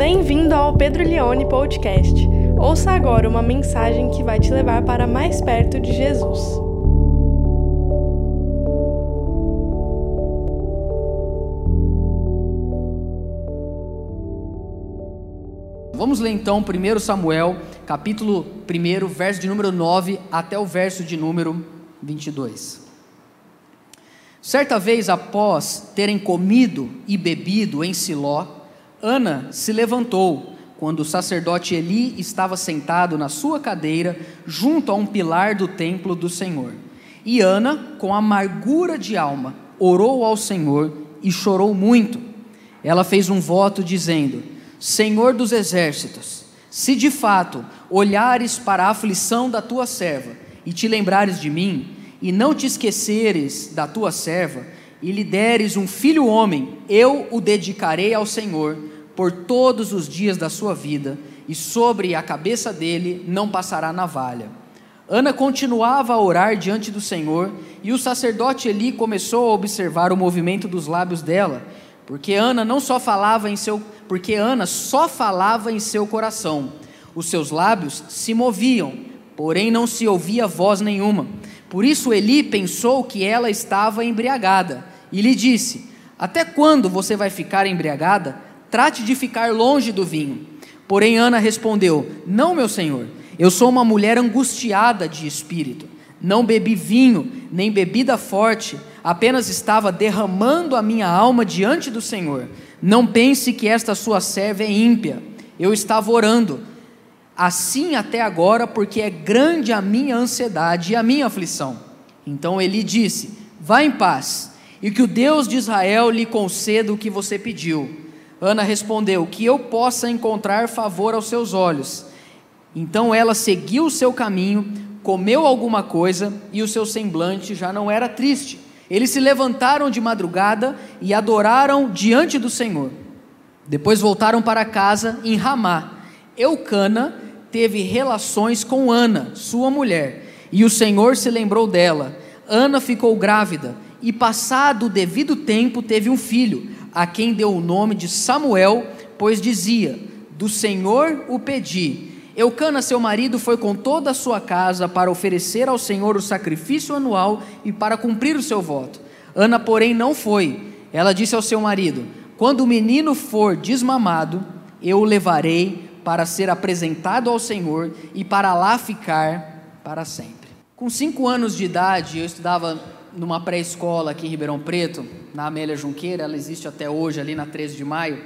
Bem-vindo ao Pedro Leone Podcast. Ouça agora uma mensagem que vai te levar para mais perto de Jesus. Vamos ler então 1 Samuel, capítulo 1, verso de número 9 até o verso de número 22. Certa vez, após terem comido e bebido em Siló, Ana se levantou quando o sacerdote Eli estava sentado na sua cadeira junto a um pilar do templo do Senhor. E Ana, com amargura de alma, orou ao Senhor e chorou muito. Ela fez um voto dizendo: Senhor dos exércitos, se de fato olhares para a aflição da tua serva e te lembrares de mim, e não te esqueceres da tua serva, e lhe deres um filho homem, eu o dedicarei ao Senhor por todos os dias da sua vida, e sobre a cabeça dele não passará navalha. Ana continuava a orar diante do Senhor, e o sacerdote Eli começou a observar o movimento dos lábios dela, porque Ana não só falava em seu, porque Ana só falava em seu coração. Os seus lábios se moviam, porém não se ouvia voz nenhuma. Por isso Eli pensou que ela estava embriagada e lhe disse: Até quando você vai ficar embriagada? Trate de ficar longe do vinho. Porém Ana respondeu: Não, meu senhor, eu sou uma mulher angustiada de espírito. Não bebi vinho, nem bebida forte, apenas estava derramando a minha alma diante do Senhor. Não pense que esta sua serva é ímpia. Eu estava orando assim até agora, porque é grande a minha ansiedade e a minha aflição. Então ele disse: Vá em paz, e que o Deus de Israel lhe conceda o que você pediu. Ana respondeu: Que eu possa encontrar favor aos seus olhos. Então ela seguiu o seu caminho, comeu alguma coisa e o seu semblante já não era triste. Eles se levantaram de madrugada e adoraram diante do Senhor. Depois voltaram para casa em Ramá. Eucana teve relações com Ana, sua mulher, e o Senhor se lembrou dela. Ana ficou grávida e, passado o devido tempo, teve um filho, a quem deu o nome de Samuel, pois dizia: Do Senhor o pedi. Eucana, seu marido, foi com toda a sua casa para oferecer ao Senhor o sacrifício anual e para cumprir o seu voto. Ana, porém, não foi. Ela disse ao seu marido: Quando o menino for desmamado, eu o levarei para ser apresentado ao Senhor e para lá ficar para sempre. Com cinco anos de idade, eu estudava numa pré-escola aqui em Ribeirão Preto, na Amélia Junqueira, ela existe até hoje, ali na 13 de maio,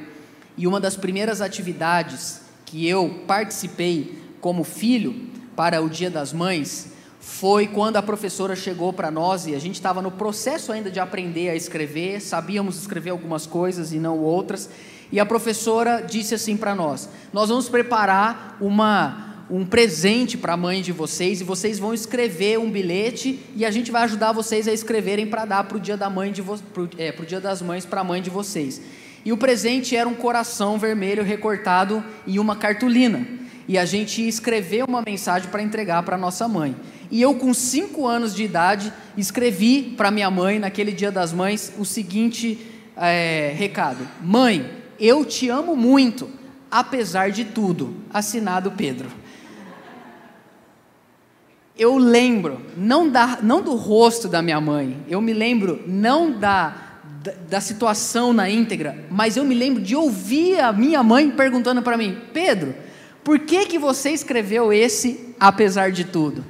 e uma das primeiras atividades que eu participei como filho para o Dia das Mães foi quando a professora chegou para nós e a gente estava no processo ainda de aprender a escrever, sabíamos escrever algumas coisas e não outras, e a professora disse assim para nós: Nós vamos preparar uma um presente para a mãe de vocês e vocês vão escrever um bilhete e a gente vai ajudar vocês a escreverem para dar para o dia da mãe de é, dia das mães para a mãe de vocês. E o presente era um coração vermelho recortado em uma cartolina. E a gente escreveu uma mensagem para entregar para nossa mãe. E eu, com cinco anos de idade, escrevi para minha mãe, naquele dia das mães, o seguinte é, recado: Mãe, eu te amo muito, apesar de tudo. Assinado Pedro. Eu lembro, não, da, não do rosto da minha mãe, eu me lembro não da, da, da situação na íntegra, mas eu me lembro de ouvir a minha mãe perguntando para mim: Pedro, por que, que você escreveu esse apesar de tudo?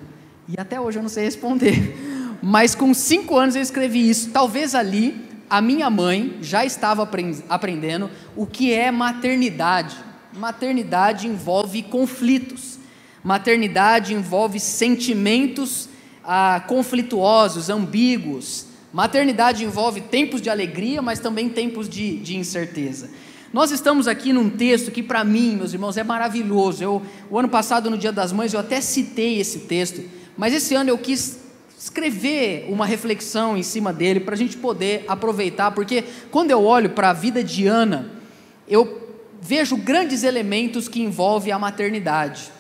E até hoje eu não sei responder. Mas com cinco anos eu escrevi isso. Talvez ali a minha mãe já estava aprendendo o que é maternidade. Maternidade envolve conflitos. Maternidade envolve sentimentos ah, conflituosos, ambíguos. Maternidade envolve tempos de alegria, mas também tempos de, de incerteza. Nós estamos aqui num texto que, para mim, meus irmãos, é maravilhoso. Eu, o ano passado, no Dia das Mães, eu até citei esse texto, mas esse ano eu quis escrever uma reflexão em cima dele para a gente poder aproveitar, porque quando eu olho para a vida de Ana, eu vejo grandes elementos que envolvem a maternidade.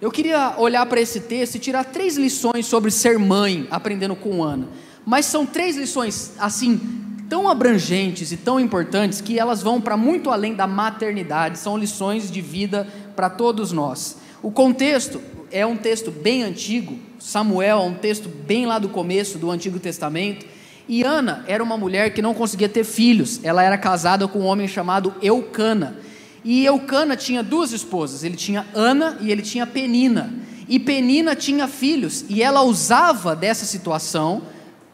Eu queria olhar para esse texto e tirar três lições sobre ser mãe, aprendendo com Ana. Mas são três lições, assim, tão abrangentes e tão importantes que elas vão para muito além da maternidade, são lições de vida para todos nós. O contexto é um texto bem antigo, Samuel é um texto bem lá do começo do Antigo Testamento, e Ana era uma mulher que não conseguia ter filhos, ela era casada com um homem chamado Eucana. E Eucana tinha duas esposas, ele tinha Ana e ele tinha Penina. E Penina tinha filhos, e ela usava dessa situação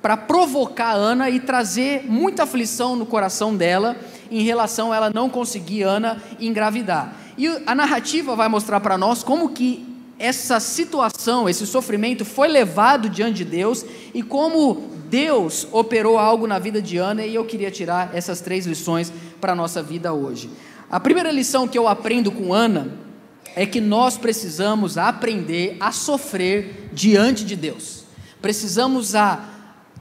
para provocar Ana e trazer muita aflição no coração dela em relação a ela não conseguir Ana engravidar. E a narrativa vai mostrar para nós como que essa situação, esse sofrimento foi levado diante de Deus e como Deus operou algo na vida de Ana e eu queria tirar essas três lições para a nossa vida hoje. A primeira lição que eu aprendo com Ana é que nós precisamos aprender a sofrer diante de Deus. Precisamos a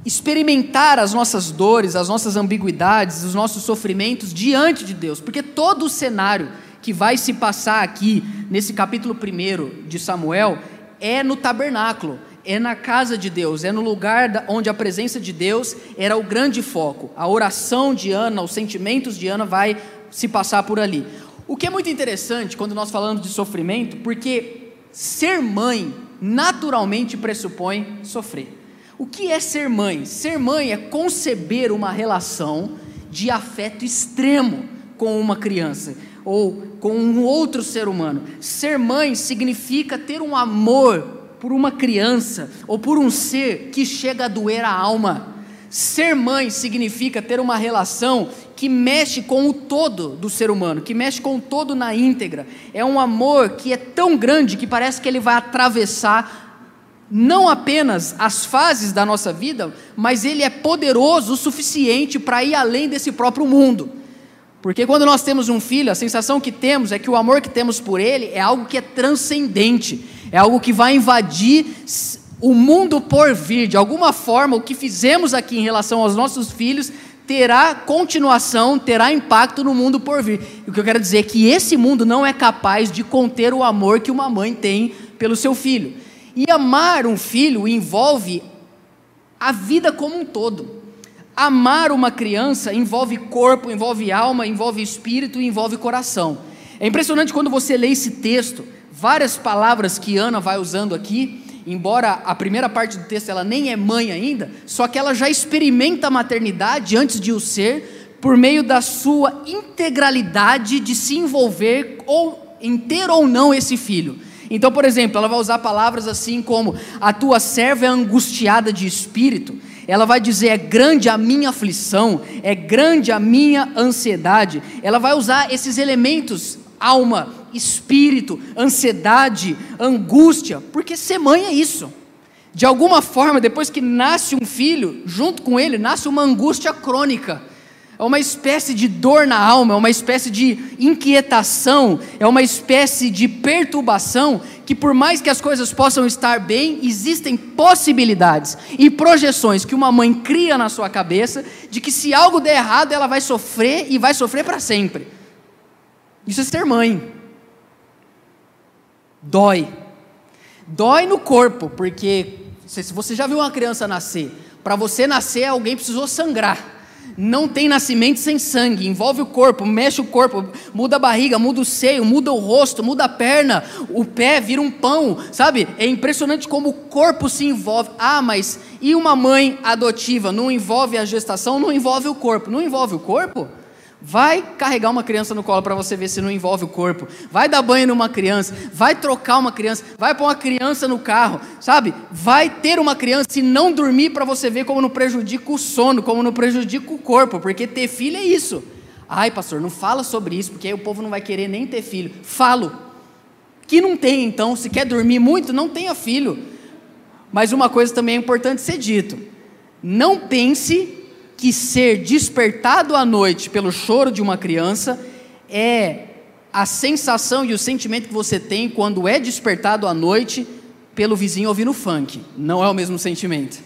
experimentar as nossas dores, as nossas ambiguidades, os nossos sofrimentos diante de Deus, porque todo o cenário que vai se passar aqui nesse capítulo 1 de Samuel é no tabernáculo, é na casa de Deus, é no lugar onde a presença de Deus era o grande foco. A oração de Ana, os sentimentos de Ana vai se passar por ali. O que é muito interessante quando nós falamos de sofrimento, porque ser mãe naturalmente pressupõe sofrer. O que é ser mãe? Ser mãe é conceber uma relação de afeto extremo com uma criança ou com um outro ser humano. Ser mãe significa ter um amor por uma criança ou por um ser que chega a doer a alma. Ser mãe significa ter uma relação que mexe com o todo do ser humano, que mexe com o todo na íntegra. É um amor que é tão grande que parece que ele vai atravessar não apenas as fases da nossa vida, mas ele é poderoso o suficiente para ir além desse próprio mundo. Porque quando nós temos um filho, a sensação que temos é que o amor que temos por ele é algo que é transcendente, é algo que vai invadir o mundo por vir. De alguma forma, o que fizemos aqui em relação aos nossos filhos terá continuação, terá impacto no mundo por vir. E o que eu quero dizer é que esse mundo não é capaz de conter o amor que uma mãe tem pelo seu filho. E amar um filho envolve a vida como um todo. Amar uma criança envolve corpo, envolve alma, envolve espírito envolve coração. É impressionante quando você lê esse texto, várias palavras que Ana vai usando aqui, embora a primeira parte do texto ela nem é mãe ainda, só que ela já experimenta a maternidade antes de o ser, por meio da sua integralidade de se envolver ou em ter ou não esse filho. Então, por exemplo, ela vai usar palavras assim como: a tua serva é angustiada de espírito. Ela vai dizer: é grande a minha aflição, é grande a minha ansiedade. Ela vai usar esses elementos, alma, espírito, ansiedade, angústia, porque ser mãe é isso. De alguma forma, depois que nasce um filho, junto com ele nasce uma angústia crônica é uma espécie de dor na alma, é uma espécie de inquietação, é uma espécie de perturbação que, por mais que as coisas possam estar bem, existem possibilidades e projeções que uma mãe cria na sua cabeça de que se algo der errado, ela vai sofrer e vai sofrer para sempre. Isso é ser mãe. Dói. Dói no corpo, porque se você já viu uma criança nascer, para você nascer, alguém precisou sangrar. Não tem nascimento sem sangue, envolve o corpo, mexe o corpo, muda a barriga, muda o seio, muda o rosto, muda a perna, o pé vira um pão, sabe? É impressionante como o corpo se envolve. Ah, mas e uma mãe adotiva? Não envolve a gestação, não envolve o corpo. Não envolve o corpo? Vai carregar uma criança no colo para você ver se não envolve o corpo. Vai dar banho numa criança. Vai trocar uma criança. Vai pôr uma criança no carro. Sabe? Vai ter uma criança e não dormir para você ver como não prejudica o sono, como não prejudica o corpo. Porque ter filho é isso. Ai, pastor, não fala sobre isso, porque aí o povo não vai querer nem ter filho. Falo. Que não tem, então. Se quer dormir muito, não tenha filho. Mas uma coisa também é importante ser dito. Não pense que ser despertado à noite pelo choro de uma criança é a sensação e o sentimento que você tem quando é despertado à noite pelo vizinho ouvindo funk. Não é o mesmo sentimento.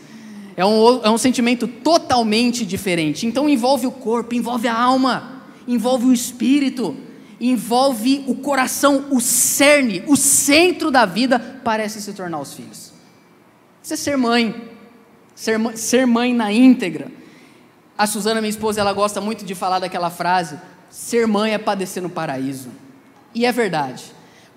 É um, é um sentimento totalmente diferente. Então envolve o corpo, envolve a alma, envolve o espírito, envolve o coração, o cerne, o centro da vida parece se tornar os filhos. Isso é ser mãe, ser, ser mãe na íntegra. A Suzana, minha esposa, ela gosta muito de falar daquela frase: ser mãe é padecer no paraíso. E é verdade.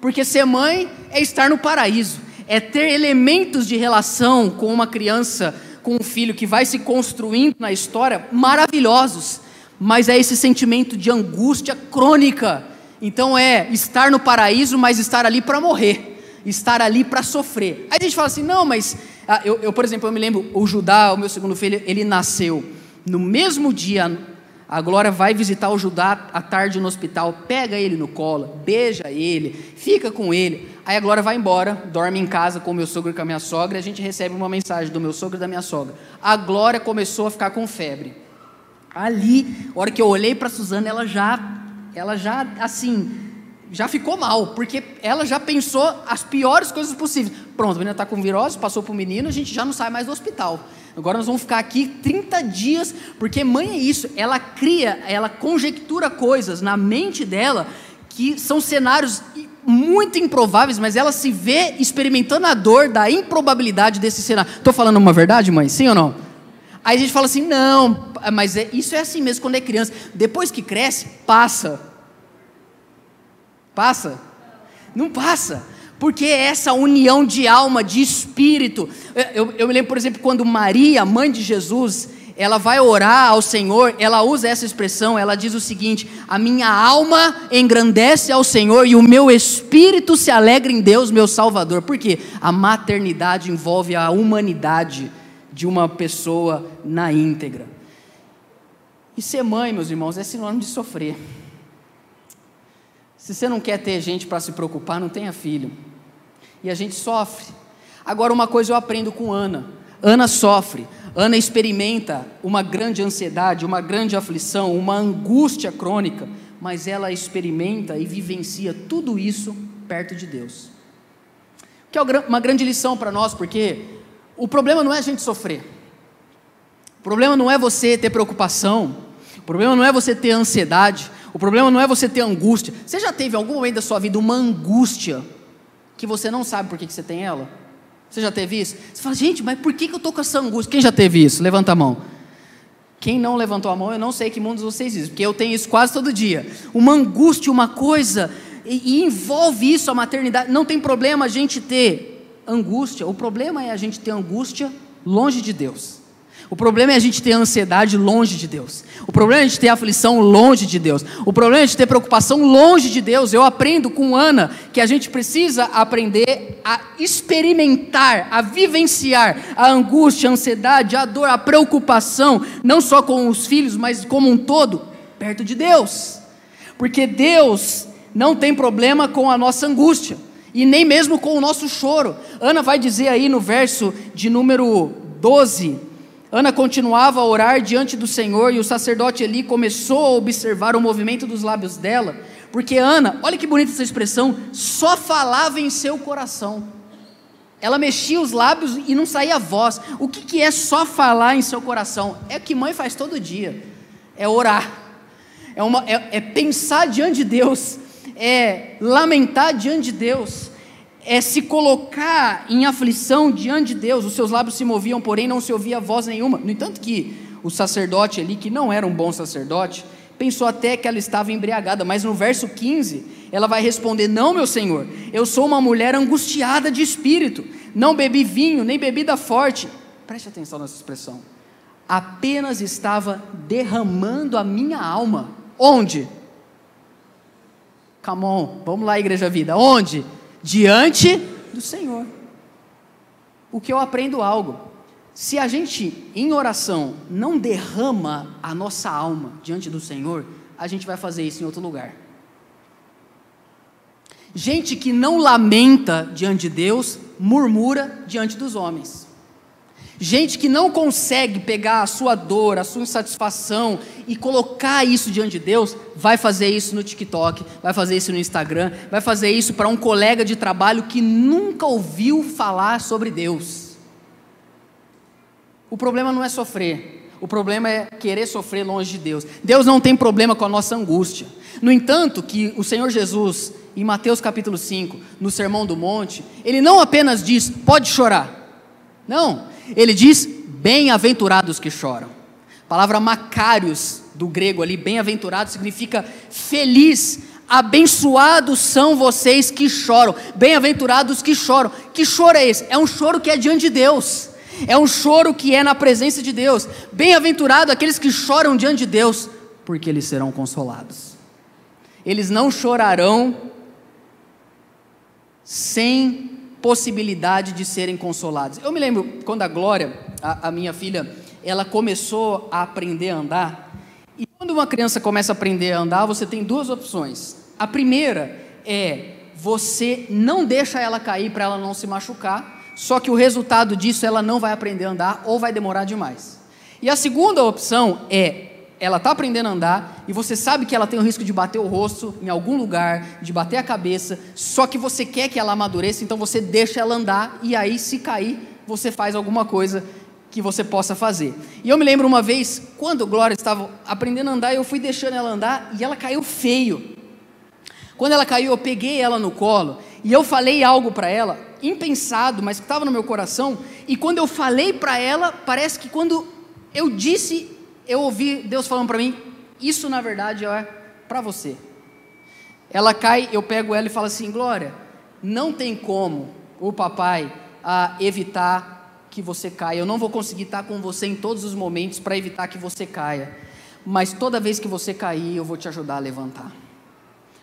Porque ser mãe é estar no paraíso, é ter elementos de relação com uma criança, com um filho que vai se construindo na história maravilhosos, mas é esse sentimento de angústia crônica. Então é estar no paraíso, mas estar ali para morrer, estar ali para sofrer. Aí a gente fala assim: não, mas ah, eu, eu, por exemplo, eu me lembro, o Judá, o meu segundo filho, ele nasceu no mesmo dia, a Glória vai visitar o Judá à tarde no hospital, pega ele no colo, beija ele, fica com ele. Aí a Glória vai embora, dorme em casa com o meu sogro e com a minha sogra, e a gente recebe uma mensagem do meu sogro e da minha sogra. A Glória começou a ficar com febre. Ali, a hora que eu olhei para a Suzana, ela já, ela já, assim, já ficou mal, porque ela já pensou as piores coisas possíveis. Pronto, a menina está com virose, passou para o menino, a gente já não sai mais do hospital. Agora nós vamos ficar aqui 30 dias, porque mãe é isso, ela cria, ela conjectura coisas na mente dela que são cenários muito improváveis, mas ela se vê experimentando a dor da improbabilidade desse cenário. Estou falando uma verdade, mãe? Sim ou não? Aí a gente fala assim, não, mas é, isso é assim mesmo quando é criança. Depois que cresce, passa. Passa? Não passa porque é essa união de alma, de espírito. Eu, eu, me lembro, por exemplo, quando Maria, mãe de Jesus, ela vai orar ao Senhor, ela usa essa expressão, ela diz o seguinte: A minha alma engrandece ao Senhor e o meu espírito se alegra em Deus, meu Salvador. Por quê? A maternidade envolve a humanidade de uma pessoa na íntegra. E ser mãe, meus irmãos, é sinônimo de sofrer. Se você não quer ter gente para se preocupar, não tenha filho. E a gente sofre. Agora, uma coisa eu aprendo com Ana: Ana sofre, Ana experimenta uma grande ansiedade, uma grande aflição, uma angústia crônica, mas ela experimenta e vivencia tudo isso perto de Deus. Que é uma grande lição para nós, porque o problema não é a gente sofrer, o problema não é você ter preocupação, o problema não é você ter ansiedade, o problema não é você ter angústia. Você já teve algum momento da sua vida uma angústia que você não sabe por que, você tem ela? Você já teve isso? Você fala, gente, mas por que, eu estou com essa angústia? Quem já teve isso? Levanta a mão. Quem não levantou a mão, eu não sei que mundos vocês dizem, porque eu tenho isso quase todo dia. Uma angústia, uma coisa, e, e envolve isso a maternidade. Não tem problema a gente ter angústia, o problema é a gente ter angústia longe de Deus. O problema é a gente ter ansiedade longe de Deus. O problema é a gente ter aflição longe de Deus. O problema é a gente ter preocupação longe de Deus. Eu aprendo com Ana que a gente precisa aprender a experimentar, a vivenciar a angústia, a ansiedade, a dor, a preocupação, não só com os filhos, mas como um todo, perto de Deus. Porque Deus não tem problema com a nossa angústia e nem mesmo com o nosso choro. Ana vai dizer aí no verso de número 12 Ana continuava a orar diante do Senhor e o sacerdote Eli começou a observar o movimento dos lábios dela, porque Ana, olha que bonita essa expressão, só falava em seu coração. Ela mexia os lábios e não saía voz. O que, que é só falar em seu coração? É o que mãe faz todo dia: é orar, é, uma, é, é pensar diante de Deus, é lamentar diante de Deus, é se colocar em aflição diante de Deus. Os seus lábios se moviam, porém não se ouvia voz nenhuma. No entanto que o sacerdote ali, que não era um bom sacerdote, pensou até que ela estava embriagada, mas no verso 15, ela vai responder: Não, meu senhor, eu sou uma mulher angustiada de espírito, não bebi vinho, nem bebida forte. Preste atenção nessa expressão. Apenas estava derramando a minha alma. Onde? Come on, vamos lá, Igreja Vida. Onde? Diante do Senhor. O que eu aprendo algo. Se a gente, em oração, não derrama a nossa alma diante do Senhor, a gente vai fazer isso em outro lugar. Gente que não lamenta diante de Deus, murmura diante dos homens. Gente que não consegue pegar a sua dor, a sua insatisfação e colocar isso diante de Deus, vai fazer isso no TikTok, vai fazer isso no Instagram, vai fazer isso para um colega de trabalho que nunca ouviu falar sobre Deus. O problema não é sofrer, o problema é querer sofrer longe de Deus. Deus não tem problema com a nossa angústia. No entanto, que o Senhor Jesus, em Mateus capítulo 5, no Sermão do Monte, ele não apenas diz, pode chorar. Não, ele diz: Bem-aventurados que choram, palavra macários, do grego ali, bem-aventurado, significa feliz, abençoados são vocês que choram, bem-aventurados que choram. Que choro é esse? É um choro que é diante de Deus, é um choro que é na presença de Deus. Bem-aventurado aqueles que choram diante de Deus, porque eles serão consolados. Eles não chorarão sem possibilidade de serem consolados. Eu me lembro quando a Glória, a, a minha filha, ela começou a aprender a andar. E quando uma criança começa a aprender a andar, você tem duas opções. A primeira é você não deixa ela cair para ela não se machucar, só que o resultado disso ela não vai aprender a andar ou vai demorar demais. E a segunda opção é ela está aprendendo a andar e você sabe que ela tem o risco de bater o rosto em algum lugar, de bater a cabeça, só que você quer que ela amadureça, então você deixa ela andar e aí, se cair, você faz alguma coisa que você possa fazer. E eu me lembro uma vez, quando Glória estava aprendendo a andar, eu fui deixando ela andar e ela caiu feio. Quando ela caiu, eu peguei ela no colo e eu falei algo para ela, impensado, mas que estava no meu coração. E quando eu falei para ela, parece que quando eu disse, eu ouvi Deus falando para mim: Isso na verdade é para você. Ela cai, eu pego ela e falo assim: Glória, não tem como o papai a evitar que você caia. Eu não vou conseguir estar com você em todos os momentos para evitar que você caia. Mas toda vez que você cair, eu vou te ajudar a levantar.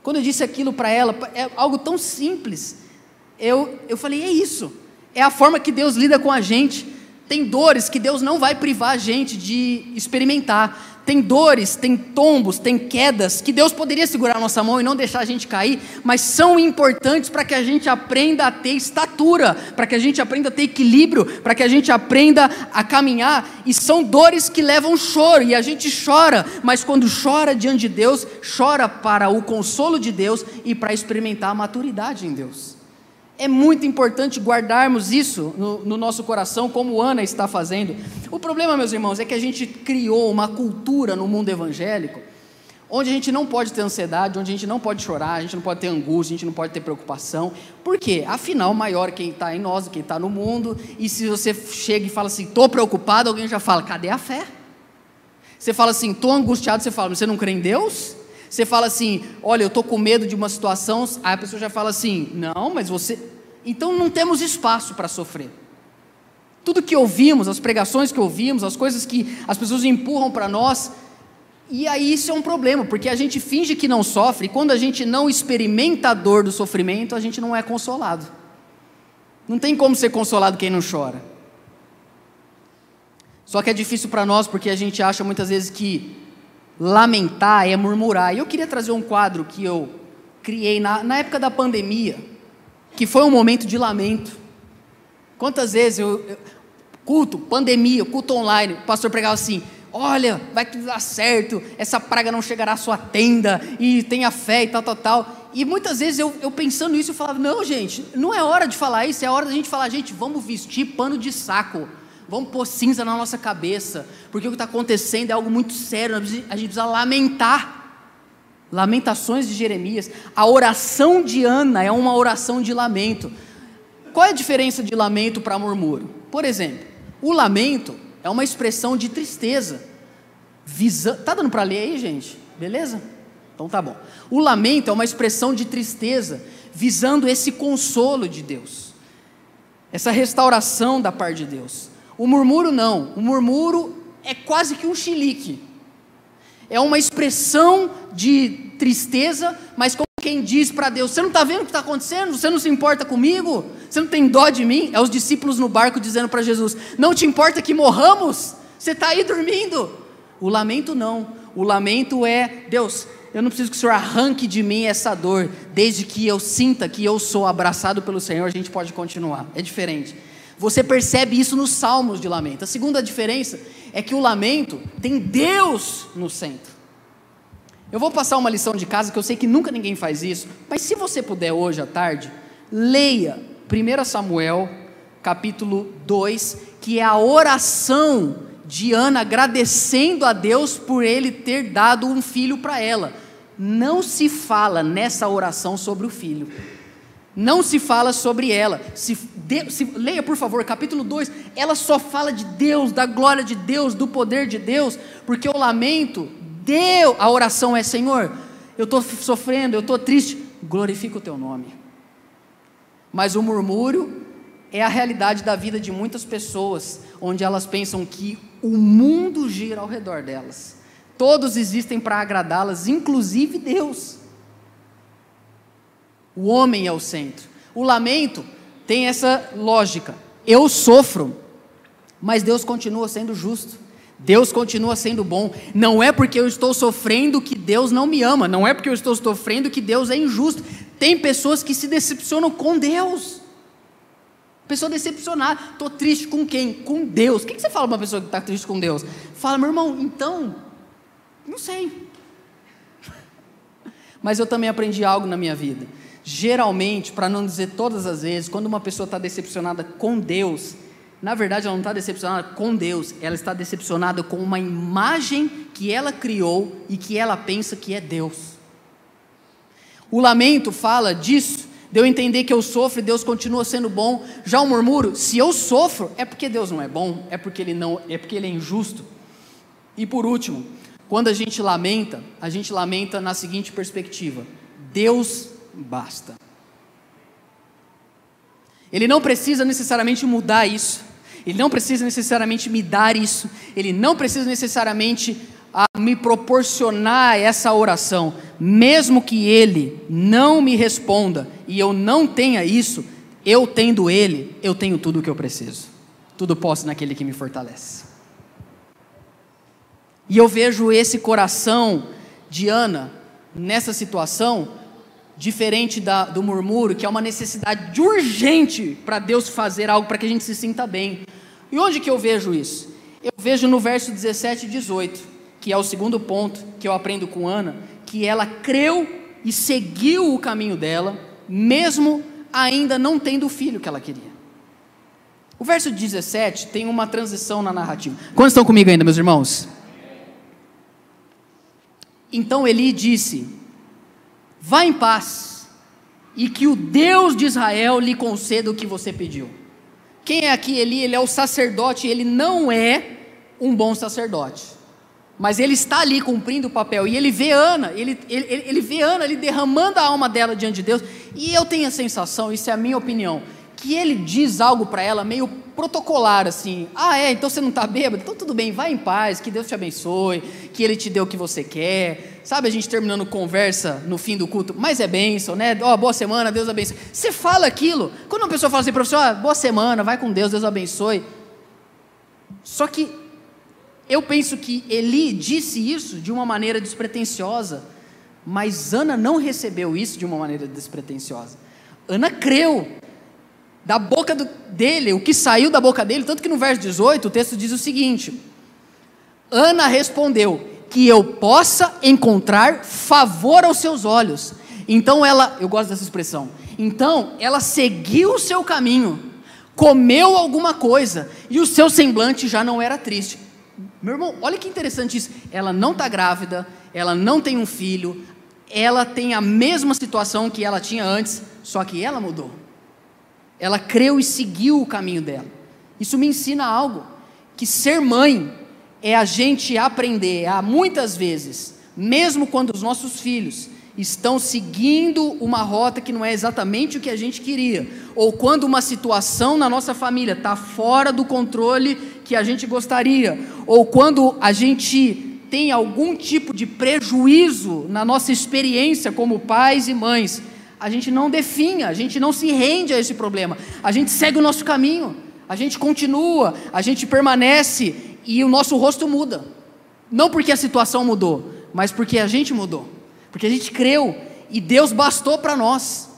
Quando eu disse aquilo para ela, é algo tão simples. Eu, eu falei, é isso. É a forma que Deus lida com a gente. Tem dores que Deus não vai privar a gente de experimentar tem dores, tem tombos, tem quedas, que Deus poderia segurar a nossa mão e não deixar a gente cair, mas são importantes para que a gente aprenda a ter estatura, para que a gente aprenda a ter equilíbrio, para que a gente aprenda a caminhar, e são dores que levam choro, e a gente chora, mas quando chora diante de Deus, chora para o consolo de Deus e para experimentar a maturidade em Deus. É muito importante guardarmos isso no, no, nosso coração, como Ana está fazendo. O problema, meus irmãos, é que a gente criou uma cultura no mundo evangélico onde a gente não pode ter ansiedade, onde a gente não pode chorar, a gente não pode ter angústia, a gente não pode ter preocupação. Por quê? Afinal, maior quem está em nós, quem está no mundo. E se você chega e fala assim, estou preocupado, alguém já fala, cadê a fé? Você fala assim, estou angustiado, você fala, você não crê em Deus? Você fala assim, olha, eu estou com medo de uma situação, aí a pessoa já fala assim, não, mas você. Então não temos espaço para sofrer. Tudo que ouvimos, as pregações que ouvimos, as coisas que as pessoas empurram para nós, e aí isso é um problema, porque a gente finge que não sofre, e quando a gente não experimenta a dor do sofrimento, a gente não é consolado. Não tem como ser consolado quem não chora. Só que é difícil para nós porque a gente acha muitas vezes que lamentar é murmurar. E eu queria trazer um quadro que eu criei na, na época da pandemia, que foi um momento de lamento. Quantas vezes eu, eu culto, pandemia, culto online, o pastor pregava assim: olha, vai tudo dar certo, essa praga não chegará à sua tenda, e tenha fé e tal, tal, tal. E muitas vezes eu, eu pensando nisso, eu falava: não, gente, não é hora de falar isso, é hora da gente falar, gente, vamos vestir pano de saco Vamos pôr cinza na nossa cabeça, porque o que está acontecendo é algo muito sério, a gente precisa lamentar. Lamentações de Jeremias. A oração de Ana é uma oração de lamento. Qual é a diferença de lamento para murmúrio? Por exemplo, o lamento é uma expressão de tristeza. Visa... Tá dando para ler aí, gente? Beleza? Então tá bom. O lamento é uma expressão de tristeza, visando esse consolo de Deus, essa restauração da parte de Deus. O murmúrio não. O murmúrio é quase que um chilique. É uma expressão de tristeza, mas como quem diz para Deus: Você não está vendo o que está acontecendo? Você não se importa comigo? Você não tem dó de mim? É os discípulos no barco dizendo para Jesus: Não te importa que morramos? Você está aí dormindo. O lamento não. O lamento é: Deus, eu não preciso que o Senhor arranque de mim essa dor, desde que eu sinta que eu sou abraçado pelo Senhor, a gente pode continuar. É diferente. Você percebe isso nos salmos de lamento. A segunda diferença é que o lamento tem Deus no centro. Eu vou passar uma lição de casa que eu sei que nunca ninguém faz isso, mas se você puder hoje à tarde, leia 1 Samuel, capítulo 2, que é a oração de Ana agradecendo a Deus por ele ter dado um filho para ela. Não se fala nessa oração sobre o filho. Não se fala sobre ela. Se, de, se, leia, por favor, capítulo 2. Ela só fala de Deus, da glória de Deus, do poder de Deus, porque o lamento, deu, a oração é: Senhor, eu estou sofrendo, eu estou triste, glorifica o teu nome. Mas o murmúrio é a realidade da vida de muitas pessoas, onde elas pensam que o mundo gira ao redor delas. Todos existem para agradá-las, inclusive Deus. O homem é o centro. O lamento tem essa lógica. Eu sofro, mas Deus continua sendo justo. Deus continua sendo bom. Não é porque eu estou sofrendo que Deus não me ama. Não é porque eu estou sofrendo que Deus é injusto. Tem pessoas que se decepcionam com Deus. Pessoa decepcionada. Estou triste com quem? Com Deus. O que você fala para uma pessoa que está triste com Deus? Fala, meu irmão, então, não sei. Mas eu também aprendi algo na minha vida. Geralmente, para não dizer todas as vezes, quando uma pessoa está decepcionada com Deus, na verdade ela não está decepcionada com Deus, ela está decepcionada com uma imagem que ela criou e que ela pensa que é Deus. O lamento fala disso, de eu entender que eu sofro e Deus continua sendo bom. Já o murmúrio, se eu sofro, é porque Deus não é bom, é porque ele não, é porque ele é injusto. E por último, quando a gente lamenta, a gente lamenta na seguinte perspectiva: Deus basta. Ele não precisa necessariamente mudar isso, ele não precisa necessariamente me dar isso, ele não precisa necessariamente ah, me proporcionar essa oração, mesmo que ele não me responda e eu não tenha isso, eu tendo ele, eu tenho tudo o que eu preciso. Tudo posso naquele que me fortalece. E eu vejo esse coração de Ana nessa situação diferente da, do murmúrio, que é uma necessidade urgente para Deus fazer algo para que a gente se sinta bem. E onde que eu vejo isso? Eu vejo no verso 17 e 18, que é o segundo ponto que eu aprendo com Ana, que ela creu e seguiu o caminho dela, mesmo ainda não tendo o filho que ela queria. O verso 17 tem uma transição na narrativa. Quantos estão comigo ainda, meus irmãos? Então Eli disse: Vá em paz, e que o Deus de Israel lhe conceda o que você pediu. Quem é aqui Eli? Ele é o sacerdote, ele não é um bom sacerdote. Mas ele está ali cumprindo o papel. E ele vê Ana, ele, ele, ele vê Ana ali derramando a alma dela diante de Deus. E eu tenho a sensação, isso é a minha opinião, que ele diz algo para ela meio protocolar assim. Ah, é, então você não está bêbado? Então tudo bem, vai em paz, que Deus te abençoe, que Ele te dê o que você quer. Sabe a gente terminando conversa no fim do culto, mas é bênção, né? Ó, oh, boa semana, Deus abençoe. Você fala aquilo. Quando uma pessoa fala assim, professor, oh, boa semana, vai com Deus, Deus abençoe. Só que eu penso que Eli disse isso de uma maneira despretensiosa, mas Ana não recebeu isso de uma maneira despretensiosa. Ana creu da boca do, dele, o que saiu da boca dele, tanto que no verso 18 o texto diz o seguinte: Ana respondeu: Que eu possa encontrar favor aos seus olhos. Então ela, eu gosto dessa expressão, então ela seguiu o seu caminho, comeu alguma coisa, e o seu semblante já não era triste. Meu irmão, olha que interessante isso. Ela não está grávida, ela não tem um filho, ela tem a mesma situação que ela tinha antes, só que ela mudou. Ela creu e seguiu o caminho dela. Isso me ensina algo: que ser mãe é a gente aprender a muitas vezes, mesmo quando os nossos filhos estão seguindo uma rota que não é exatamente o que a gente queria, ou quando uma situação na nossa família está fora do controle que a gente gostaria, ou quando a gente tem algum tipo de prejuízo na nossa experiência como pais e mães a gente não definha, a gente não se rende a esse problema, a gente segue o nosso caminho, a gente continua, a gente permanece e o nosso rosto muda. Não porque a situação mudou, mas porque a gente mudou, porque a gente creu e Deus bastou para nós.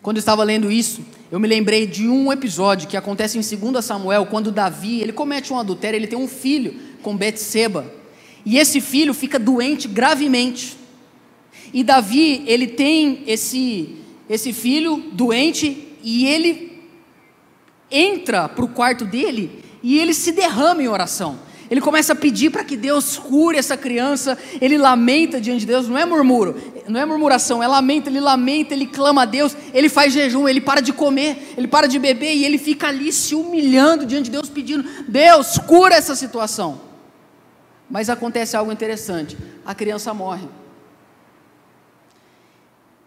Quando eu estava lendo isso, eu me lembrei de um episódio que acontece em 2 Samuel, quando Davi, ele comete um adultério, ele tem um filho com Betseba, e esse filho fica doente gravemente. E Davi, ele tem esse, esse filho doente e ele entra para o quarto dele e ele se derrama em oração. Ele começa a pedir para que Deus cure essa criança, ele lamenta diante de Deus, não é murmúrio, não é murmuração, é lamento, ele lamenta, ele clama a Deus, ele faz jejum, ele para de comer, ele para de beber e ele fica ali se humilhando diante de Deus, pedindo: Deus, cura essa situação. Mas acontece algo interessante: a criança morre.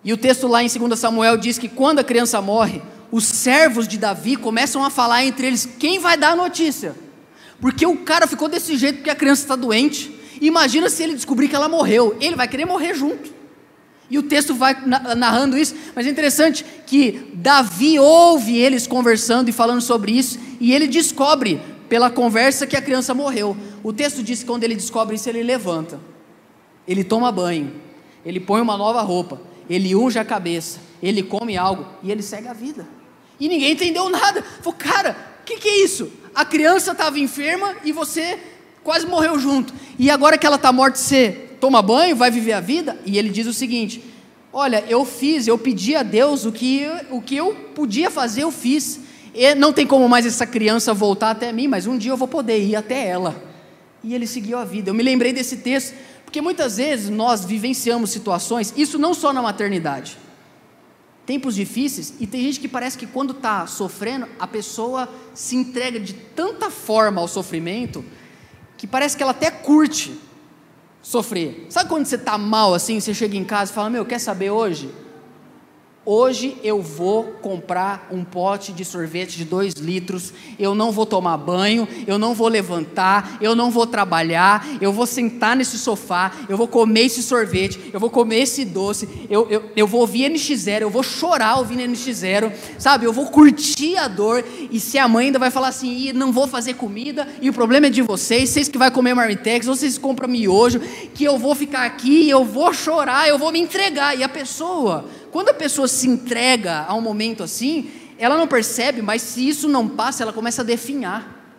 E o texto lá em 2 Samuel diz que quando a criança morre, os servos de Davi começam a falar entre eles: quem vai dar a notícia? Porque o cara ficou desse jeito porque a criança está doente. Imagina se ele descobrir que ela morreu, ele vai querer morrer junto. E o texto vai narrando isso, mas é interessante que Davi ouve eles conversando e falando sobre isso, e ele descobre pela conversa que a criança morreu. O texto diz que quando ele descobre isso, ele levanta, ele toma banho, ele põe uma nova roupa, ele unge a cabeça, ele come algo e ele segue a vida. E ninguém entendeu nada. Falou, cara, o que, que é isso? A criança estava enferma e você quase morreu junto. E agora que ela está morta, você toma banho, vai viver a vida? E ele diz o seguinte: Olha, eu fiz, eu pedi a Deus o que, o que eu podia fazer, eu fiz. E não tem como mais essa criança voltar até mim, mas um dia eu vou poder ir até ela. E ele seguiu a vida. Eu me lembrei desse texto, porque muitas vezes nós vivenciamos situações, isso não só na maternidade, tempos difíceis, e tem gente que parece que quando está sofrendo, a pessoa se entrega de tanta forma ao sofrimento que parece que ela até curte sofrer. Sabe quando você está mal assim, você chega em casa e fala: Meu, quer saber hoje? Hoje eu vou comprar um pote de sorvete de dois litros. Eu não vou tomar banho, eu não vou levantar, eu não vou trabalhar. Eu vou sentar nesse sofá, eu vou comer esse sorvete, eu vou comer esse doce. Eu, eu, eu vou ouvir NX0, eu vou chorar ouvindo NX0, sabe? Eu vou curtir a dor. E se a mãe ainda vai falar assim: não vou fazer comida, e o problema é de vocês, vocês que vai comer marmitex, vocês compram miojo, que eu vou ficar aqui, eu vou chorar, eu vou me entregar. E a pessoa quando a pessoa se entrega a um momento assim, ela não percebe, mas se isso não passa, ela começa a definhar.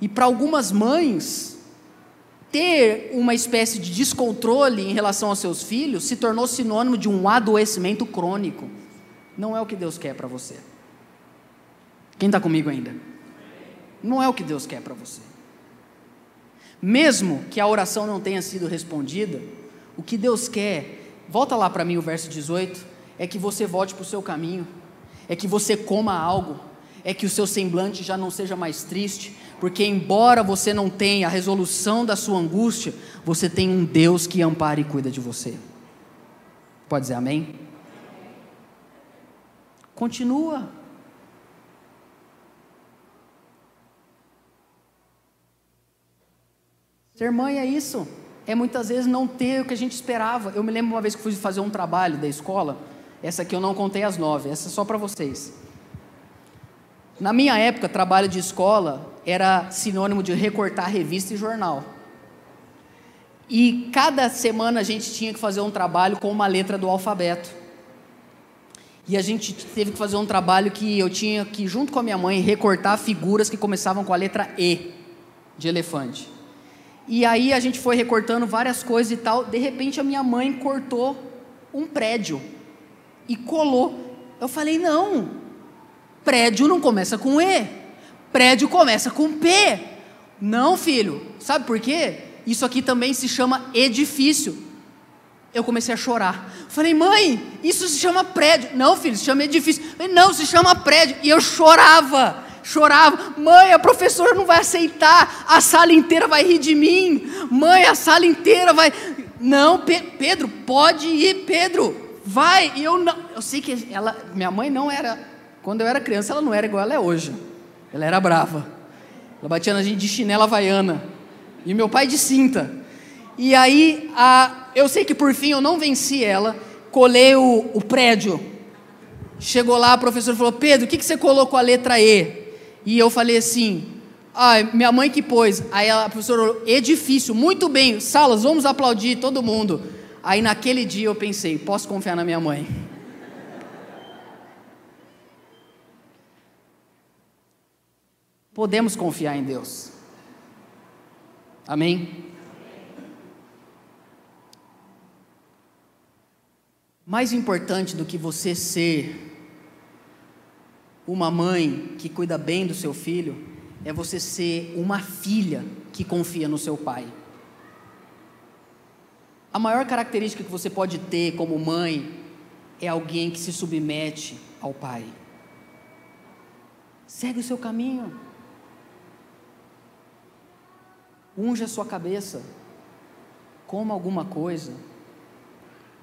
E para algumas mães, ter uma espécie de descontrole em relação aos seus filhos se tornou sinônimo de um adoecimento crônico. Não é o que Deus quer para você. Quem está comigo ainda? Não é o que Deus quer para você. Mesmo que a oração não tenha sido respondida, o que Deus quer Volta lá para mim o verso 18. É que você volte para o seu caminho, é que você coma algo, é que o seu semblante já não seja mais triste, porque embora você não tenha a resolução da sua angústia, você tem um Deus que ampara e cuida de você. Pode dizer amém? Continua. Ser mãe é isso é muitas vezes não ter o que a gente esperava. Eu me lembro uma vez que fui fazer um trabalho da escola, essa aqui eu não contei às nove, essa é só para vocês. Na minha época, trabalho de escola era sinônimo de recortar revista e jornal. E cada semana a gente tinha que fazer um trabalho com uma letra do alfabeto. E a gente teve que fazer um trabalho que eu tinha que, junto com a minha mãe, recortar figuras que começavam com a letra E de elefante. E aí a gente foi recortando várias coisas e tal. De repente a minha mãe cortou um prédio e colou. Eu falei: não, prédio não começa com E, prédio começa com P. Não, filho, sabe por quê? Isso aqui também se chama edifício. Eu comecei a chorar. Falei, mãe, isso se chama prédio. Não, filho, se chama edifício. Falei, não, se chama prédio. E eu chorava chorava: Mãe, a professora não vai aceitar, a sala inteira vai rir de mim. Mãe, a sala inteira vai. Não, Pe Pedro, pode ir, Pedro, vai. E eu não. Eu sei que ela, minha mãe não era. Quando eu era criança, ela não era igual ela é hoje. Ela era brava. Ela batia na gente de chinela havaiana. E meu pai de cinta. E aí, a, eu sei que por fim eu não venci ela. Colei o, o prédio. Chegou lá, a professora falou: Pedro, o que, que você colocou a letra E? E eu falei assim: ah, minha mãe que pôs. Aí a professora, edifício, muito bem, salas, vamos aplaudir todo mundo. Aí naquele dia eu pensei: posso confiar na minha mãe? Podemos confiar em Deus. Amém? Mais importante do que você ser uma mãe que cuida bem do seu filho é você ser uma filha que confia no seu pai. A maior característica que você pode ter como mãe é alguém que se submete ao pai. Segue o seu caminho. Unja a sua cabeça. Coma alguma coisa.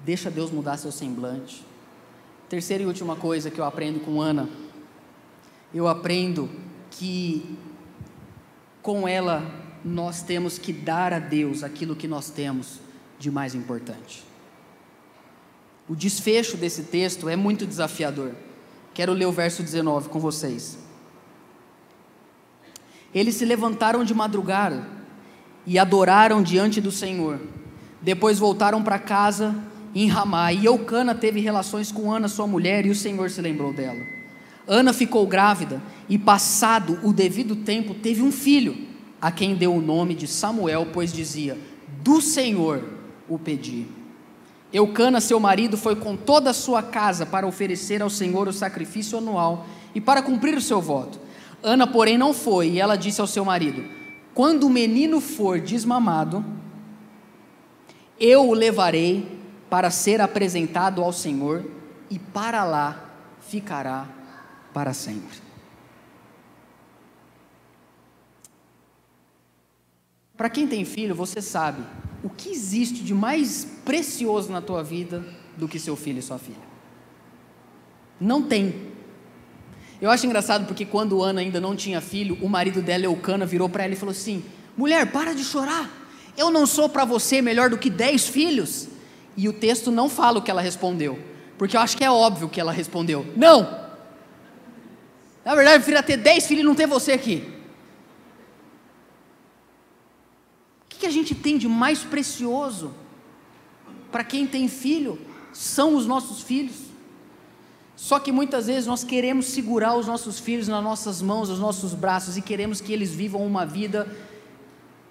Deixa Deus mudar seu semblante. Terceira e última coisa que eu aprendo com Ana. Eu aprendo que com ela nós temos que dar a Deus aquilo que nós temos de mais importante. O desfecho desse texto é muito desafiador. Quero ler o verso 19 com vocês. Eles se levantaram de madrugada e adoraram diante do Senhor. Depois voltaram para casa em Ramá. E Eucana teve relações com Ana, sua mulher, e o Senhor se lembrou dela. Ana ficou grávida e, passado o devido tempo, teve um filho, a quem deu o nome de Samuel, pois dizia: Do Senhor o pedi. Eucana, seu marido, foi com toda a sua casa para oferecer ao Senhor o sacrifício anual e para cumprir o seu voto. Ana, porém, não foi, e ela disse ao seu marido: Quando o menino for desmamado, eu o levarei para ser apresentado ao Senhor e para lá ficará para sempre. Para quem tem filho, você sabe o que existe de mais precioso na tua vida do que seu filho e sua filha. Não tem. Eu acho engraçado porque quando Ana ainda não tinha filho, o marido dela, Eucana, virou para ela e falou assim: Mulher, para de chorar. Eu não sou para você melhor do que dez filhos. E o texto não fala o que ela respondeu, porque eu acho que é óbvio que ela respondeu: Não. Na verdade, eu prefiro ter dez filhos e não ter você aqui. O que a gente tem de mais precioso para quem tem filho? São os nossos filhos. Só que muitas vezes nós queremos segurar os nossos filhos nas nossas mãos, nos nossos braços e queremos que eles vivam uma vida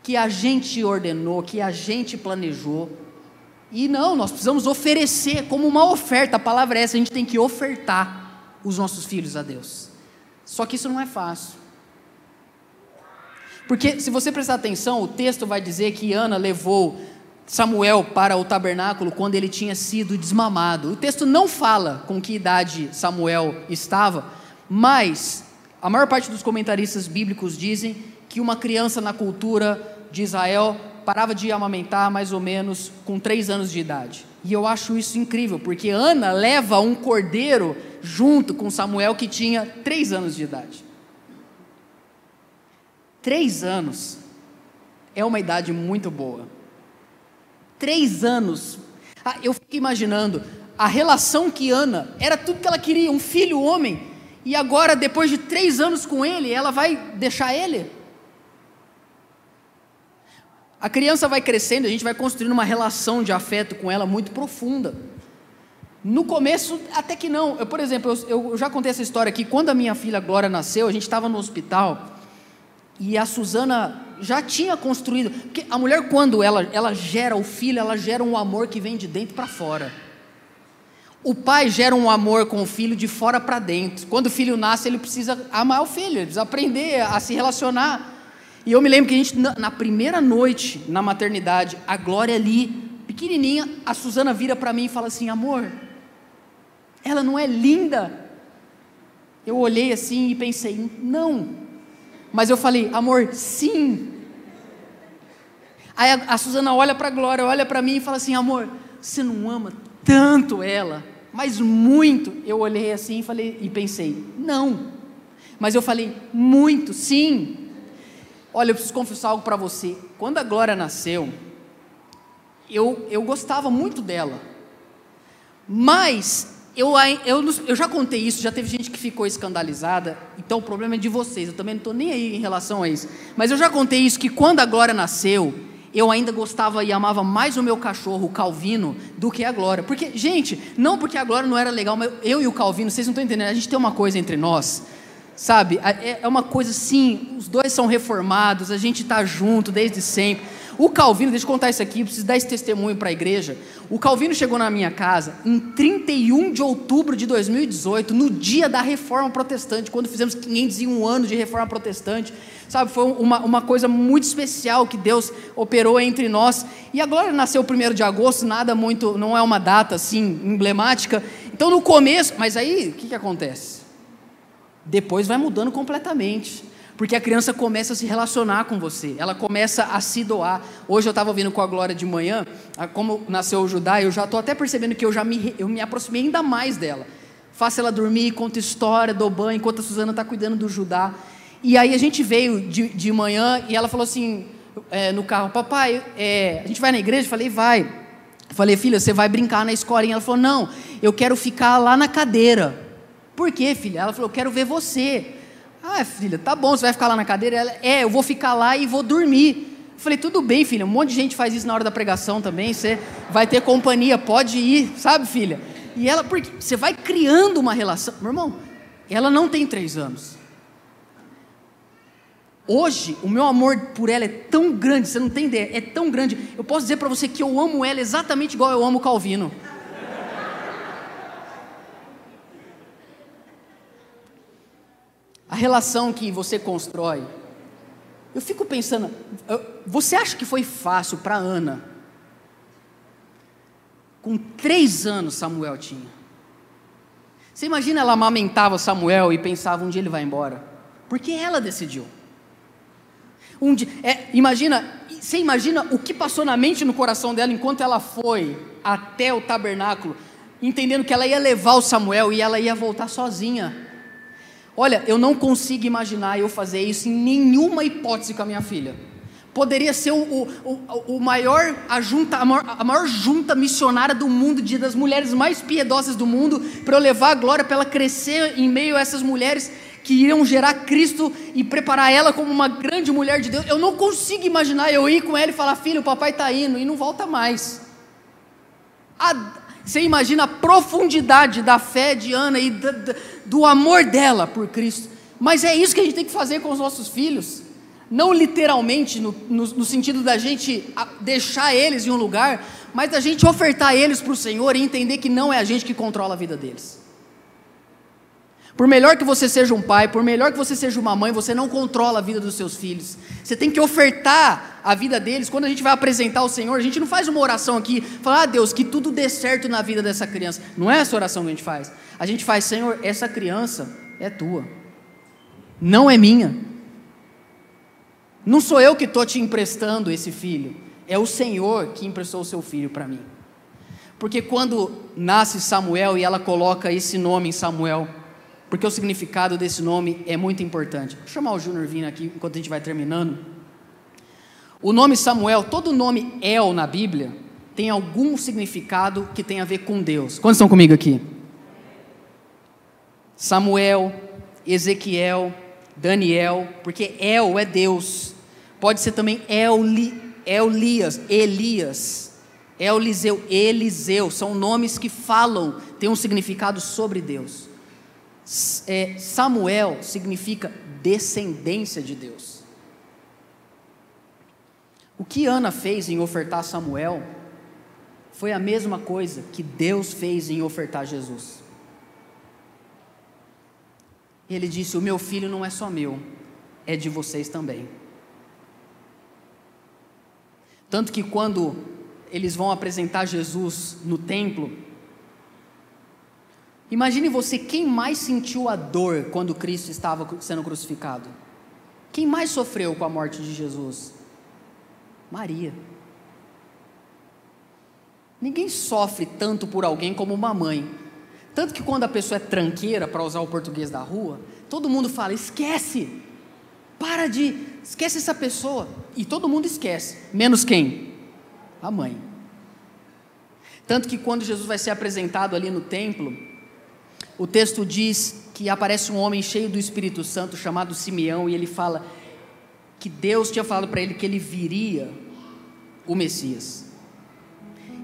que a gente ordenou, que a gente planejou. E não, nós precisamos oferecer como uma oferta, a palavra é essa, a gente tem que ofertar os nossos filhos a Deus. Só que isso não é fácil. Porque se você prestar atenção, o texto vai dizer que Ana levou Samuel para o tabernáculo quando ele tinha sido desmamado. O texto não fala com que idade Samuel estava, mas a maior parte dos comentaristas bíblicos dizem que uma criança na cultura de Israel parava de amamentar mais ou menos com três anos de idade. E eu acho isso incrível, porque Ana leva um cordeiro junto com Samuel que tinha três anos de idade. Três anos é uma idade muito boa. Três anos. Ah, eu fico imaginando a relação que Ana era tudo que ela queria, um filho homem, e agora, depois de três anos com ele, ela vai deixar ele? A criança vai crescendo, a gente vai construindo uma relação de afeto com ela muito profunda. No começo, até que não. Eu, por exemplo, eu, eu já contei essa história aqui. Quando a minha filha Glória nasceu, a gente estava no hospital e a Suzana já tinha construído. Porque a mulher, quando ela, ela gera o filho, ela gera um amor que vem de dentro para fora. O pai gera um amor com o filho de fora para dentro. Quando o filho nasce, ele precisa amar o filho, ele precisa aprender a se relacionar. E eu me lembro que a gente, na primeira noite na maternidade, a Glória ali, pequenininha, a Suzana vira para mim e fala assim: amor, ela não é linda? Eu olhei assim e pensei: não. Mas eu falei: amor, sim. Aí a, a Suzana olha para a Glória, olha para mim e fala assim: amor, você não ama tanto ela, mas muito. Eu olhei assim e falei e pensei: não. Mas eu falei: muito, sim. Olha, eu preciso confessar algo para você. Quando a Glória nasceu, eu, eu gostava muito dela. Mas eu, eu, eu já contei isso, já teve gente que ficou escandalizada, então o problema é de vocês, eu também não estou nem aí em relação a isso. Mas eu já contei isso, que quando a Glória nasceu, eu ainda gostava e amava mais o meu cachorro, o Calvino, do que a Glória. Porque, gente, não porque a Glória não era legal, mas eu e o Calvino, vocês não estão entendendo, a gente tem uma coisa entre nós sabe? É, é uma coisa assim, os dois são reformados, a gente está junto desde sempre. O Calvino, deixa eu contar isso aqui, preciso dar esse testemunho para a igreja. O Calvino chegou na minha casa em 31 de outubro de 2018, no dia da reforma protestante, quando fizemos 501 anos de reforma protestante. sabe? Foi uma, uma coisa muito especial que Deus operou entre nós. E a Glória nasceu primeiro de agosto, nada muito, não é uma data assim emblemática. Então no começo, mas aí o que, que acontece? Depois vai mudando completamente. Porque a criança começa a se relacionar com você, ela começa a se doar. Hoje eu estava ouvindo com a Glória de manhã, como nasceu o Judá, eu já estou até percebendo que eu já me, eu me aproximei ainda mais dela. Faço ela dormir, conto história, dou banho, enquanto a Suzana está cuidando do Judá. E aí a gente veio de, de manhã e ela falou assim, é, no carro, papai, é, a gente vai na igreja? Eu falei, vai. Eu falei, filha, você vai brincar na escolinha? Ela falou, não, eu quero ficar lá na cadeira. Por quê, filha? Ela falou, eu quero ver você. Ah, filha, tá bom, você vai ficar lá na cadeira? Ela, é, eu vou ficar lá e vou dormir. Eu falei, tudo bem, filha, um monte de gente faz isso na hora da pregação também, você vai ter companhia, pode ir, sabe, filha? E ela, porque você vai criando uma relação. Meu irmão, ela não tem três anos. Hoje, o meu amor por ela é tão grande, você não tem ideia, é tão grande. Eu posso dizer para você que eu amo ela exatamente igual eu amo o Calvino. Relação que você constrói. Eu fico pensando, você acha que foi fácil para Ana? Com três anos Samuel tinha. Você imagina ela amamentava Samuel e pensava um dia ele vai embora? Porque ela decidiu. Um dia, é, imagina, você imagina o que passou na mente e no coração dela enquanto ela foi até o tabernáculo, entendendo que ela ia levar o Samuel e ela ia voltar sozinha. Olha, eu não consigo imaginar eu fazer isso em nenhuma hipótese com a minha filha. Poderia ser o, o, o maior, a, junta, a, maior, a maior junta missionária do mundo, de, das mulheres mais piedosas do mundo, para eu levar a glória, para ela crescer em meio a essas mulheres que iriam gerar Cristo e preparar ela como uma grande mulher de Deus. Eu não consigo imaginar eu ir com ela e falar, filho, o papai está indo e não volta mais. A, você imagina a profundidade da fé de Ana e do, do amor dela por Cristo. Mas é isso que a gente tem que fazer com os nossos filhos. Não literalmente, no, no, no sentido da gente deixar eles em um lugar, mas da gente ofertar eles para o Senhor e entender que não é a gente que controla a vida deles. Por melhor que você seja um pai, por melhor que você seja uma mãe, você não controla a vida dos seus filhos. Você tem que ofertar a vida deles. Quando a gente vai apresentar o Senhor, a gente não faz uma oração aqui, falar, ah, Deus, que tudo dê certo na vida dessa criança. Não é essa oração que a gente faz. A gente faz, Senhor, essa criança é tua, não é minha. Não sou eu que estou te emprestando esse filho, é o Senhor que emprestou o seu filho para mim. Porque quando nasce Samuel e ela coloca esse nome em Samuel, porque o significado desse nome é muito importante. Vou chamar o Júnior vindo aqui enquanto a gente vai terminando. O nome Samuel, todo nome El na Bíblia, tem algum significado que tem a ver com Deus. Quantos estão comigo aqui? Samuel, Ezequiel, Daniel, porque El é Deus. Pode ser também Eli, Elias, Elias, Eliseu, Eliseu, são nomes que falam, têm um significado sobre Deus é, Samuel significa descendência de Deus. O que Ana fez em ofertar Samuel foi a mesma coisa que Deus fez em ofertar Jesus. Ele disse: O meu filho não é só meu, é de vocês também. Tanto que quando eles vão apresentar Jesus no templo, Imagine você quem mais sentiu a dor quando Cristo estava sendo crucificado. Quem mais sofreu com a morte de Jesus? Maria. Ninguém sofre tanto por alguém como uma mãe. Tanto que quando a pessoa é tranqueira, para usar o português da rua, todo mundo fala: esquece, para de, esquece essa pessoa. E todo mundo esquece, menos quem? A mãe. Tanto que quando Jesus vai ser apresentado ali no templo, o texto diz que aparece um homem cheio do Espírito Santo chamado Simeão e ele fala que Deus tinha falado para ele que ele viria o Messias.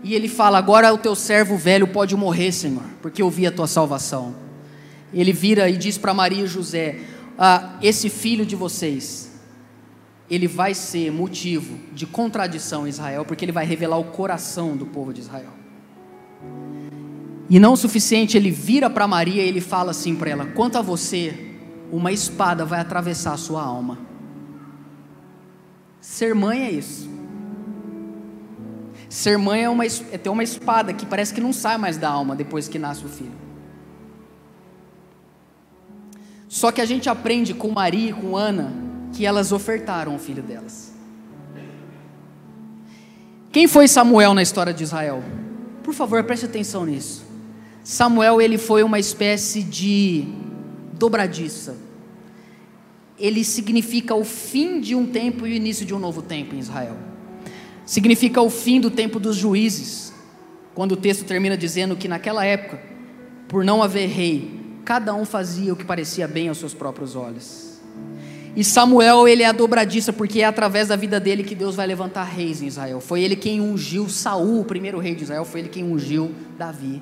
E ele fala: Agora o teu servo velho pode morrer, Senhor, porque eu vi a tua salvação. Ele vira e diz para Maria e José: ah, Esse filho de vocês, ele vai ser motivo de contradição em Israel, porque ele vai revelar o coração do povo de Israel. E não o suficiente, ele vira para Maria e ele fala assim para ela: Quanto a você, uma espada vai atravessar a sua alma. Ser mãe é isso. Ser mãe é, uma, é ter uma espada que parece que não sai mais da alma depois que nasce o filho. Só que a gente aprende com Maria e com Ana que elas ofertaram o filho delas. Quem foi Samuel na história de Israel? Por favor, preste atenção nisso. Samuel ele foi uma espécie de dobradiça. Ele significa o fim de um tempo e o início de um novo tempo em Israel significa o fim do tempo dos juízes, quando o texto termina dizendo que naquela época, por não haver rei, cada um fazia o que parecia bem aos seus próprios olhos. E Samuel, ele é a dobradiça, porque é através da vida dele que Deus vai levantar reis em Israel. Foi ele quem ungiu Saul, o primeiro rei de Israel, foi ele quem ungiu Davi.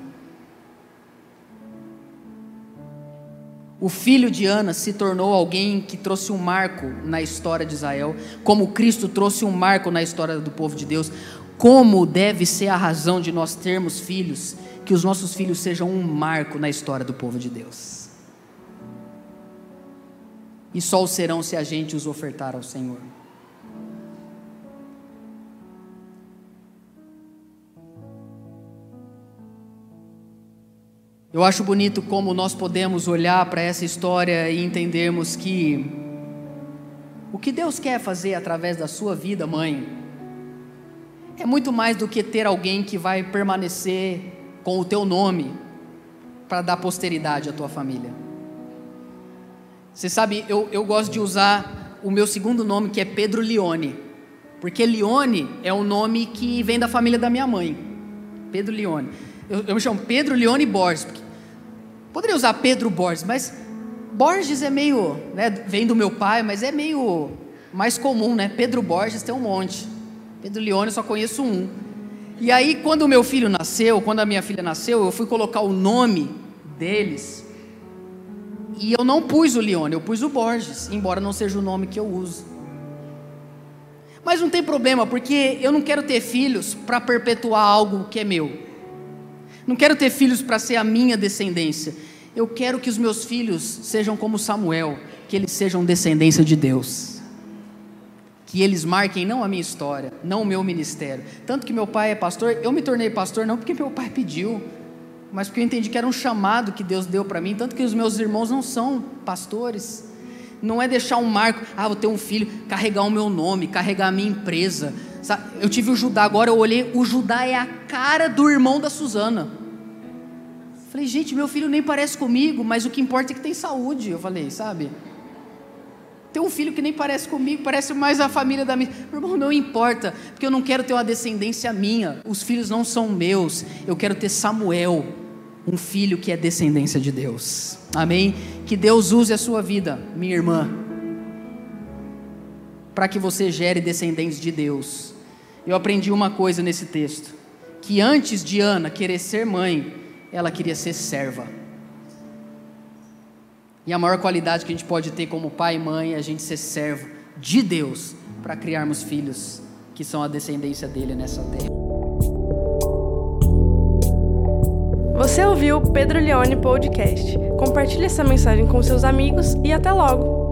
O filho de Ana se tornou alguém que trouxe um marco na história de Israel, como Cristo trouxe um marco na história do povo de Deus. Como deve ser a razão de nós termos filhos, que os nossos filhos sejam um marco na história do povo de Deus. E só o serão se a gente os ofertar ao Senhor. Eu acho bonito como nós podemos olhar para essa história e entendermos que o que Deus quer fazer através da sua vida, mãe, é muito mais do que ter alguém que vai permanecer com o teu nome para dar posteridade à tua família. Você sabe, eu, eu gosto de usar o meu segundo nome, que é Pedro Leone, porque Leone é o nome que vem da família da minha mãe. Pedro Leone. Eu, eu me chamo Pedro Leone Borges, porque Poderia usar Pedro Borges, mas Borges é meio, né, vem do meu pai, mas é meio mais comum, né? Pedro Borges tem um monte. Pedro Leone só conheço um. E aí, quando o meu filho nasceu, quando a minha filha nasceu, eu fui colocar o nome deles. E eu não pus o Leone, eu pus o Borges, embora não seja o nome que eu uso. Mas não tem problema, porque eu não quero ter filhos para perpetuar algo que é meu. Não quero ter filhos para ser a minha descendência. Eu quero que os meus filhos sejam como Samuel, que eles sejam descendência de Deus. Que eles marquem não a minha história, não o meu ministério. Tanto que meu pai é pastor, eu me tornei pastor não porque meu pai pediu, mas porque eu entendi que era um chamado que Deus deu para mim. Tanto que os meus irmãos não são pastores. Não é deixar um marco, ah, vou ter um filho, carregar o meu nome, carregar a minha empresa eu tive o Judá, agora eu olhei, o Judá é a cara do irmão da Suzana. Falei, gente, meu filho nem parece comigo, mas o que importa é que tem saúde. Eu falei, sabe? Tem um filho que nem parece comigo, parece mais a família da minha. Meu irmão, não importa, porque eu não quero ter uma descendência minha. Os filhos não são meus. Eu quero ter Samuel, um filho que é descendência de Deus. Amém? Que Deus use a sua vida, minha irmã, para que você gere descendentes de Deus eu aprendi uma coisa nesse texto: que antes de Ana querer ser mãe, ela queria ser serva. E a maior qualidade que a gente pode ter como pai e mãe é a gente ser servo de Deus para criarmos filhos que são a descendência dele nessa terra. Você ouviu o Pedro Leone Podcast. Compartilhe essa mensagem com seus amigos e até logo!